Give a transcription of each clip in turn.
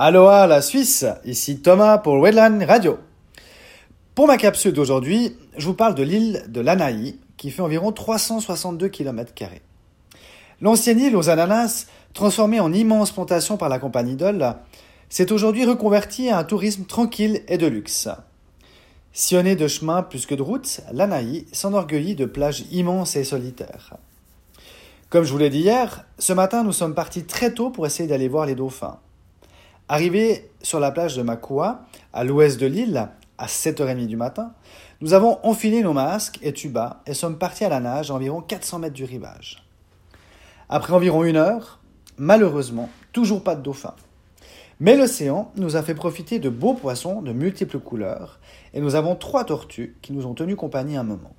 Aloha la Suisse, ici Thomas pour Wedland Radio. Pour ma capsule d'aujourd'hui, je vous parle de l'île de Lanaï, qui fait environ 362 km. L'ancienne île aux ananas, transformée en immense plantation par la compagnie Dole, s'est aujourd'hui reconvertie à un tourisme tranquille et de luxe. Sillonnée de chemins plus que de routes, Lanaï s'enorgueillit de plages immenses et solitaires. Comme je vous l'ai dit hier, ce matin nous sommes partis très tôt pour essayer d'aller voir les dauphins. Arrivés sur la plage de Makua, à l'ouest de l'île, à 7h30 du matin, nous avons enfilé nos masques et tubas et sommes partis à la nage à environ 400 mètres du rivage. Après environ une heure, malheureusement, toujours pas de dauphins. Mais l'océan nous a fait profiter de beaux poissons de multiples couleurs et nous avons trois tortues qui nous ont tenu compagnie un moment.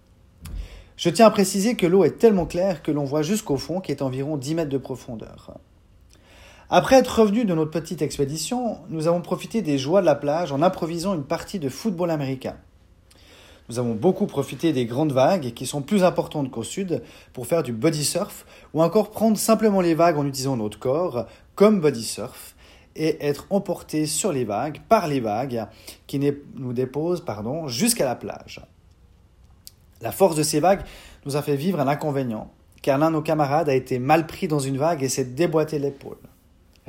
Je tiens à préciser que l'eau est tellement claire que l'on voit jusqu'au fond qui est environ 10 mètres de profondeur. Après être revenus de notre petite expédition, nous avons profité des joies de la plage en improvisant une partie de football américain. Nous avons beaucoup profité des grandes vagues qui sont plus importantes qu'au sud pour faire du body surf ou encore prendre simplement les vagues en utilisant notre corps comme body surf et être emporté sur les vagues par les vagues qui nous déposent pardon, jusqu'à la plage. La force de ces vagues nous a fait vivre un inconvénient car l'un de nos camarades a été mal pris dans une vague et s'est déboîté l'épaule.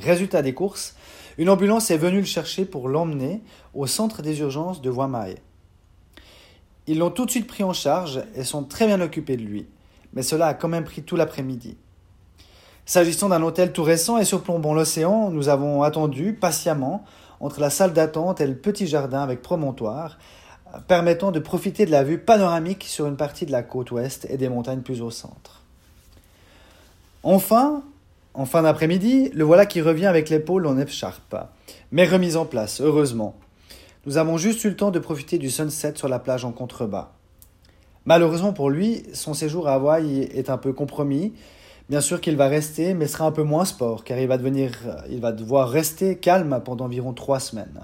Résultat des courses, une ambulance est venue le chercher pour l'emmener au centre des urgences de Voimae. Ils l'ont tout de suite pris en charge et sont très bien occupés de lui, mais cela a quand même pris tout l'après-midi. S'agissant d'un hôtel tout récent et surplombant l'océan, nous avons attendu patiemment entre la salle d'attente et le petit jardin avec promontoire, permettant de profiter de la vue panoramique sur une partie de la côte ouest et des montagnes plus au centre. Enfin, en fin d'après-midi, le voilà qui revient avec l'épaule en écharpe, mais remise en place, heureusement. Nous avons juste eu le temps de profiter du sunset sur la plage en contrebas. Malheureusement pour lui, son séjour à Hawaï est un peu compromis. Bien sûr qu'il va rester, mais sera un peu moins sport, car il va, il va devoir rester calme pendant environ trois semaines.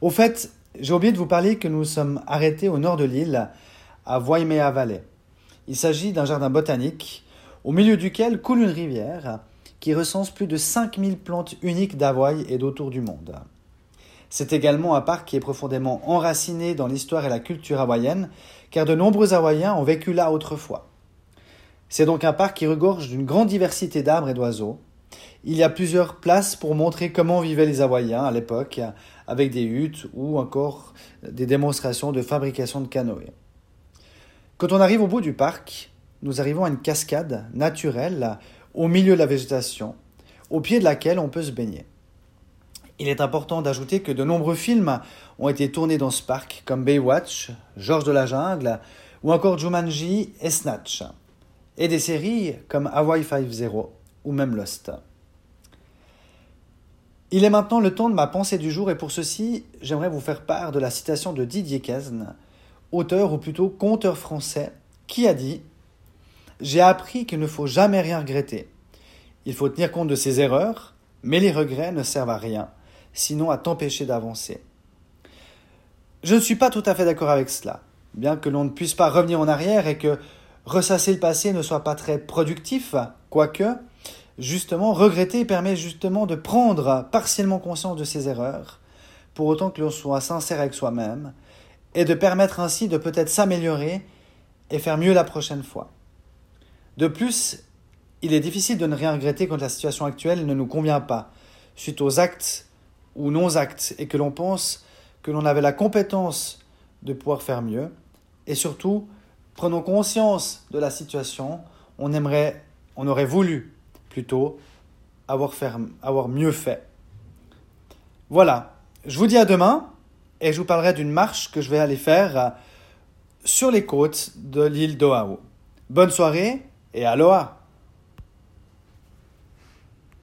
Au fait, j'ai oublié de vous parler que nous sommes arrêtés au nord de l'île, à Waimea Valley. Il s'agit d'un jardin botanique au milieu duquel coule une rivière qui recense plus de 5000 plantes uniques d'Hawaï et d'autour du monde. C'est également un parc qui est profondément enraciné dans l'histoire et la culture hawaïenne, car de nombreux Hawaïens ont vécu là autrefois. C'est donc un parc qui regorge d'une grande diversité d'arbres et d'oiseaux. Il y a plusieurs places pour montrer comment vivaient les Hawaïens à l'époque, avec des huttes ou encore des démonstrations de fabrication de canoës. Quand on arrive au bout du parc, nous arrivons à une cascade naturelle au milieu de la végétation, au pied de laquelle on peut se baigner. Il est important d'ajouter que de nombreux films ont été tournés dans ce parc, comme Baywatch, Georges de la Jungle, ou encore Jumanji et Snatch, et des séries comme Hawaii Five-Zero ou même Lost. Il est maintenant le temps de ma pensée du jour et pour ceci, j'aimerais vous faire part de la citation de Didier Casne, auteur ou plutôt conteur français, qui a dit j'ai appris qu'il ne faut jamais rien regretter. Il faut tenir compte de ses erreurs, mais les regrets ne servent à rien, sinon à t'empêcher d'avancer. Je ne suis pas tout à fait d'accord avec cela, bien que l'on ne puisse pas revenir en arrière et que ressasser le passé ne soit pas très productif, quoique, justement, regretter permet justement de prendre partiellement conscience de ses erreurs, pour autant que l'on soit sincère avec soi-même, et de permettre ainsi de peut-être s'améliorer et faire mieux la prochaine fois. De plus, il est difficile de ne rien regretter quand la situation actuelle ne nous convient pas, suite aux actes ou non-actes, et que l'on pense que l'on avait la compétence de pouvoir faire mieux. Et surtout, prenons conscience de la situation, on aimerait, on aurait voulu plutôt avoir, avoir mieux fait. Voilà, je vous dis à demain, et je vous parlerai d'une marche que je vais aller faire sur les côtes de l'île d'Oahu. Bonne soirée et aloha